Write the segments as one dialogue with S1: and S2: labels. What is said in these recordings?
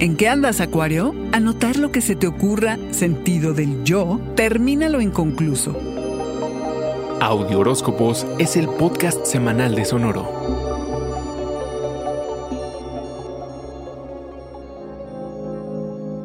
S1: ¿En qué andas, Acuario? Anotar lo que se te ocurra, sentido del yo, termina lo inconcluso.
S2: Audio Horóscopos es el podcast semanal de Sonoro.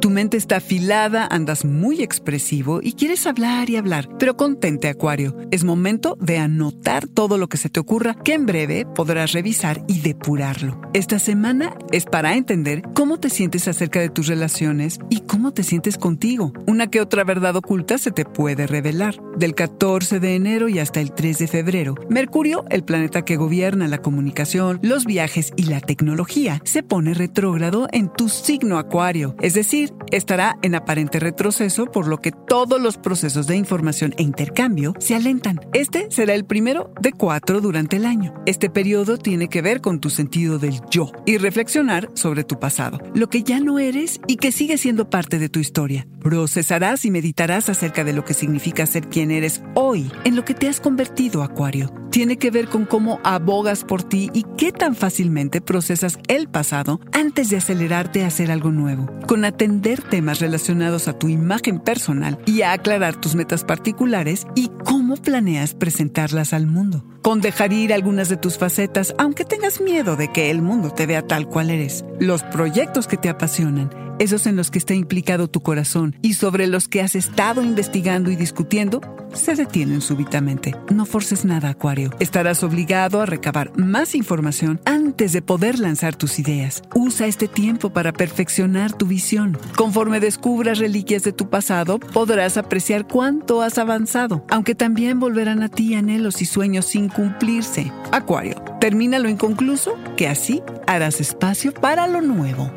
S1: Tu mente está afilada, andas muy expresivo y quieres hablar y hablar, pero contente, Acuario. Es momento de anotar todo lo que se te ocurra, que en breve podrás revisar y depurarlo. Esta semana es para entender cómo te sientes acerca de tus relaciones y cómo te sientes contigo. Una que otra verdad oculta se te puede revelar. Del 14 de enero y hasta el 3 de febrero, Mercurio, el planeta que gobierna la comunicación, los viajes y la tecnología, se pone retrógrado en tu signo Acuario, es decir, estará en aparente retroceso, por lo que todos los procesos de información e intercambio se alentan. Este será el primero de cuatro durante el año. Este periodo tiene que ver con tu sentido del yo y reflexionar sobre tu pasado, lo que ya no eres y que sigue siendo parte de tu historia. Procesarás y meditarás acerca de lo que significa ser quien eres hoy, en lo que te has convertido, Acuario. Tiene que ver con cómo abogas por ti y qué tan fácilmente procesas el pasado antes de acelerarte a hacer algo nuevo. Con atender temas relacionados a tu imagen personal y a aclarar tus metas particulares y cómo planeas presentarlas al mundo. Con dejar ir algunas de tus facetas, aunque tengas miedo de que el mundo te vea tal cual eres. Los proyectos que te apasionan, esos en los que está implicado tu corazón y sobre los que has estado investigando y discutiendo, se detienen súbitamente. No forces nada, Acuario. Estarás obligado a recabar más información antes de poder lanzar tus ideas. Usa este tiempo para perfeccionar tu visión. Conforme descubras reliquias de tu pasado, podrás apreciar cuánto has avanzado, aunque también volverán a ti anhelos y sueños sin cumplirse. Acuario, termina lo inconcluso, que así harás espacio para lo nuevo.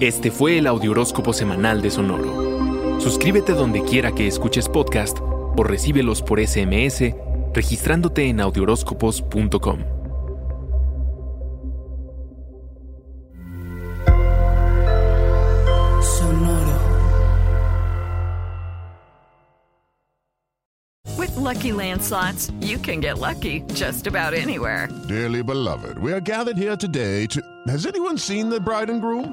S2: Este fue el Audiohoróscopo semanal de Sonoro. Suscríbete donde quiera que escuches podcast o recíbelos por SMS registrándote en audiohoróscopos.com.
S3: Sonoro.
S4: With Lucky Land slots, you can get lucky just about anywhere.
S5: Dearly beloved, we are gathered here today to. Has anyone seen the bride and groom?